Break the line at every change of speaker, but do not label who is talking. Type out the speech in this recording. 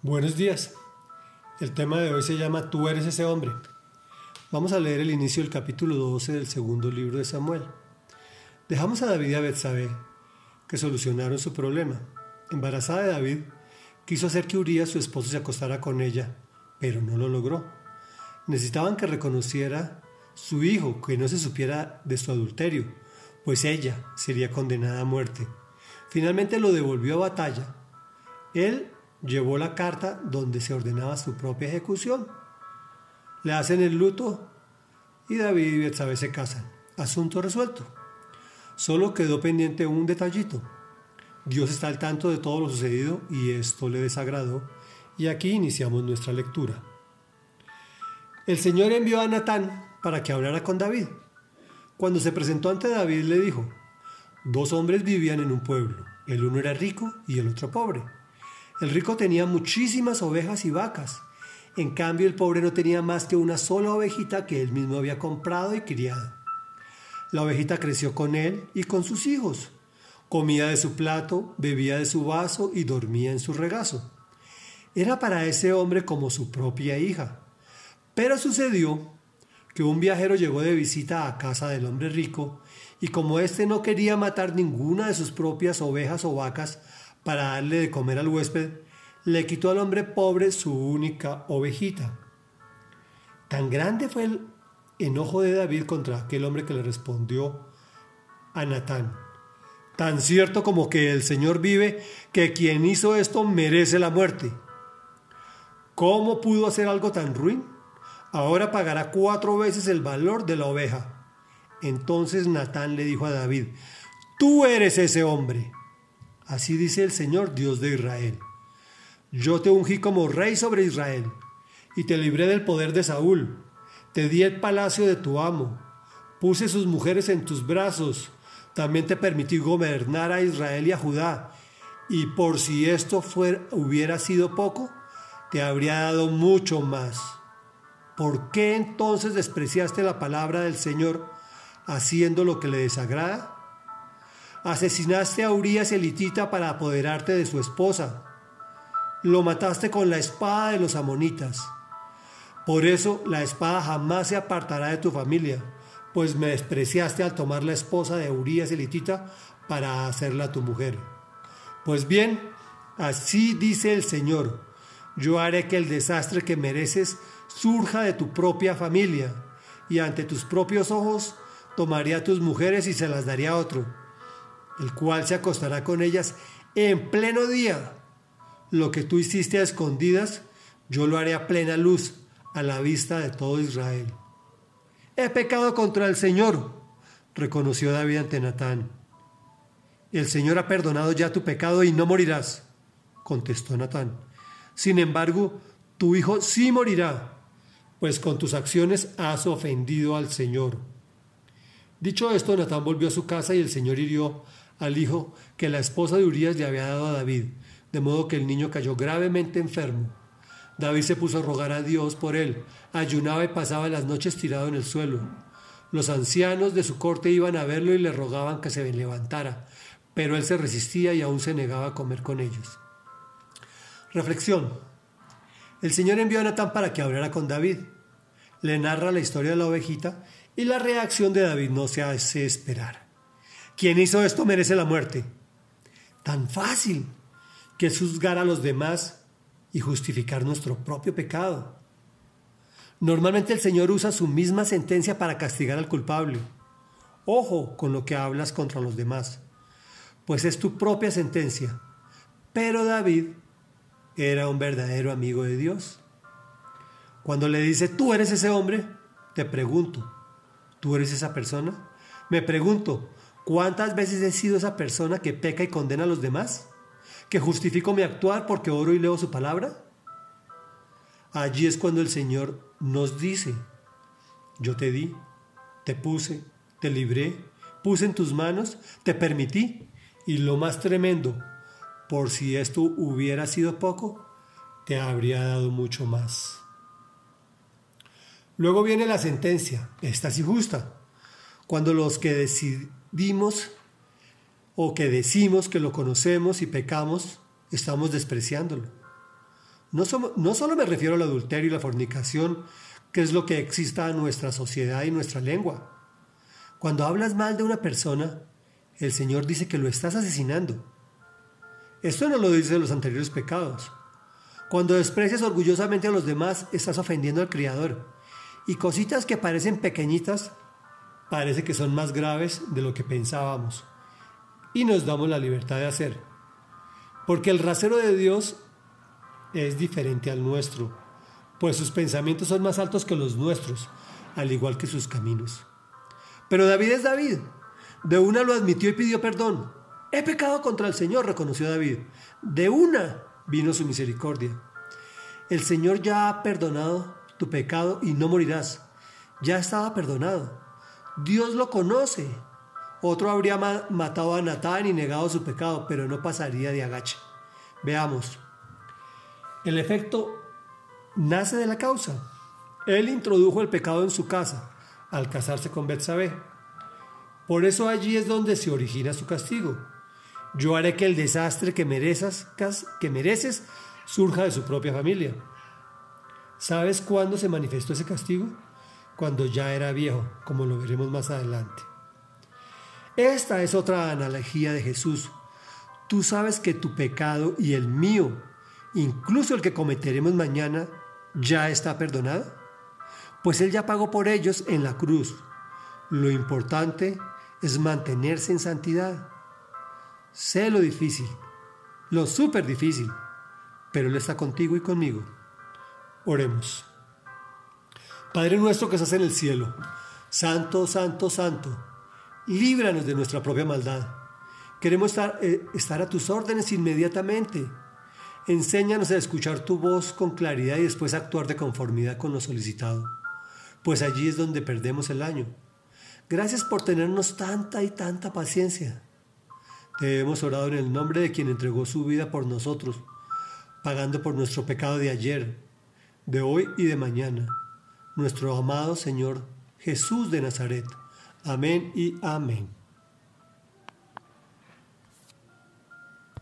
Buenos días. El tema de hoy se llama Tú eres ese hombre. Vamos a leer el inicio del capítulo 12 del segundo libro de Samuel. Dejamos a David y a Betsabé que solucionaron su problema. Embarazada de David, quiso hacer que Urias, su esposo, se acostara con ella, pero no lo logró. Necesitaban que reconociera su hijo, que no se supiera de su adulterio, pues ella sería condenada a muerte. Finalmente lo devolvió a batalla. Él llevó la carta donde se ordenaba su propia ejecución. Le hacen el luto y David y Betsabé se casan. Asunto resuelto. Solo quedó pendiente un detallito. Dios está al tanto de todo lo sucedido y esto le desagradó. Y aquí iniciamos nuestra lectura. El Señor envió a Natán para que hablara con David. Cuando se presentó ante David le dijo, dos hombres vivían en un pueblo, el uno era rico y el otro pobre. El rico tenía muchísimas ovejas y vacas. En cambio, el pobre no tenía más que una sola ovejita que él mismo había comprado y criado. La ovejita creció con él y con sus hijos. Comía de su plato, bebía de su vaso y dormía en su regazo. Era para ese hombre como su propia hija. Pero sucedió que un viajero llegó de visita a casa del hombre rico y como éste no quería matar ninguna de sus propias ovejas o vacas, para darle de comer al huésped, le quitó al hombre pobre su única ovejita. Tan grande fue el enojo de David contra aquel hombre que le respondió a Natán. Tan cierto como que el Señor vive, que quien hizo esto merece la muerte. ¿Cómo pudo hacer algo tan ruin? Ahora pagará cuatro veces el valor de la oveja. Entonces Natán le dijo a David, Tú eres ese hombre. Así dice el Señor, Dios de Israel. Yo te ungí como rey sobre Israel, y te libré del poder de Saúl. Te di el palacio de tu amo, puse sus mujeres en tus brazos, también te permití gobernar a Israel y a Judá, y por si esto fuera, hubiera sido poco, te habría dado mucho más. ¿Por qué entonces despreciaste la palabra del Señor haciendo lo que le desagrada? Asesinaste a Urias elitita para apoderarte de su esposa. Lo mataste con la espada de los amonitas. Por eso la espada jamás se apartará de tu familia, pues me despreciaste al tomar la esposa de Urias elitita para hacerla tu mujer. Pues bien, así dice el Señor, yo haré que el desastre que mereces surja de tu propia familia, y ante tus propios ojos tomaré a tus mujeres y se las daría a otro el cual se acostará con ellas en pleno día. Lo que tú hiciste a escondidas, yo lo haré a plena luz, a la vista de todo Israel. He pecado contra el Señor, reconoció David ante Natán. El Señor ha perdonado ya tu pecado y no morirás, contestó Natán. Sin embargo, tu hijo sí morirá, pues con tus acciones has ofendido al Señor. Dicho esto, Natán volvió a su casa y el Señor hirió al hijo que la esposa de Urias le había dado a David, de modo que el niño cayó gravemente enfermo. David se puso a rogar a Dios por él, ayunaba y pasaba las noches tirado en el suelo. Los ancianos de su corte iban a verlo y le rogaban que se levantara, pero él se resistía y aún se negaba a comer con ellos. Reflexión. El Señor envió a Natán para que hablara con David. Le narra la historia de la ovejita y la reacción de David no se hace esperar. Quien hizo esto merece la muerte. Tan fácil que juzgar a los demás y justificar nuestro propio pecado. Normalmente el Señor usa su misma sentencia para castigar al culpable. Ojo con lo que hablas contra los demás, pues es tu propia sentencia. Pero David era un verdadero amigo de Dios. Cuando le dice, tú eres ese hombre, te pregunto, ¿tú eres esa persona? Me pregunto, ¿Cuántas veces he sido esa persona que peca y condena a los demás? ¿Que justifico mi actuar porque oro y leo su palabra? Allí es cuando el Señor nos dice, yo te di, te puse, te libré, puse en tus manos, te permití, y lo más tremendo, por si esto hubiera sido poco, te habría dado mucho más. Luego viene la sentencia, esta sí justa, cuando los que dimos o que decimos que lo conocemos y pecamos, estamos despreciándolo. No, no solo me refiero al adulterio y la fornicación, que es lo que exista en nuestra sociedad y nuestra lengua. Cuando hablas mal de una persona, el Señor dice que lo estás asesinando. Esto no lo dice los anteriores pecados. Cuando desprecias orgullosamente a los demás, estás ofendiendo al Criador. Y cositas que parecen pequeñitas, parece que son más graves de lo que pensábamos. Y nos damos la libertad de hacer. Porque el rasero de Dios es diferente al nuestro, pues sus pensamientos son más altos que los nuestros, al igual que sus caminos. Pero David es David. De una lo admitió y pidió perdón. He pecado contra el Señor, reconoció David. De una vino su misericordia. El Señor ya ha perdonado tu pecado y no morirás. Ya estaba perdonado. Dios lo conoce. Otro habría matado a Natán y negado su pecado, pero no pasaría de agache. Veamos. El efecto nace de la causa. Él introdujo el pecado en su casa al casarse con Betsabé. Por eso allí es donde se origina su castigo. Yo haré que el desastre que mereces, que mereces surja de su propia familia. ¿Sabes cuándo se manifestó ese castigo? Cuando ya era viejo, como lo veremos más adelante. Esta es otra analogía de Jesús. Tú sabes que tu pecado y el mío, incluso el que cometeremos mañana, ya está perdonado. Pues Él ya pagó por ellos en la cruz. Lo importante es mantenerse en santidad. Sé lo difícil, lo súper difícil, pero Él está contigo y conmigo. Oremos. Padre nuestro que estás en el cielo, santo, santo, santo, líbranos de nuestra propia maldad. Queremos estar, eh, estar a tus órdenes inmediatamente. Enséñanos a escuchar tu voz con claridad y después actuar de conformidad con lo solicitado, pues allí es donde perdemos el año. Gracias por tenernos tanta y tanta paciencia. Te hemos orado en el nombre de quien entregó su vida por nosotros, pagando por nuestro pecado de ayer, de hoy y de mañana, nuestro amado Señor Jesús de Nazaret. Amén y amén.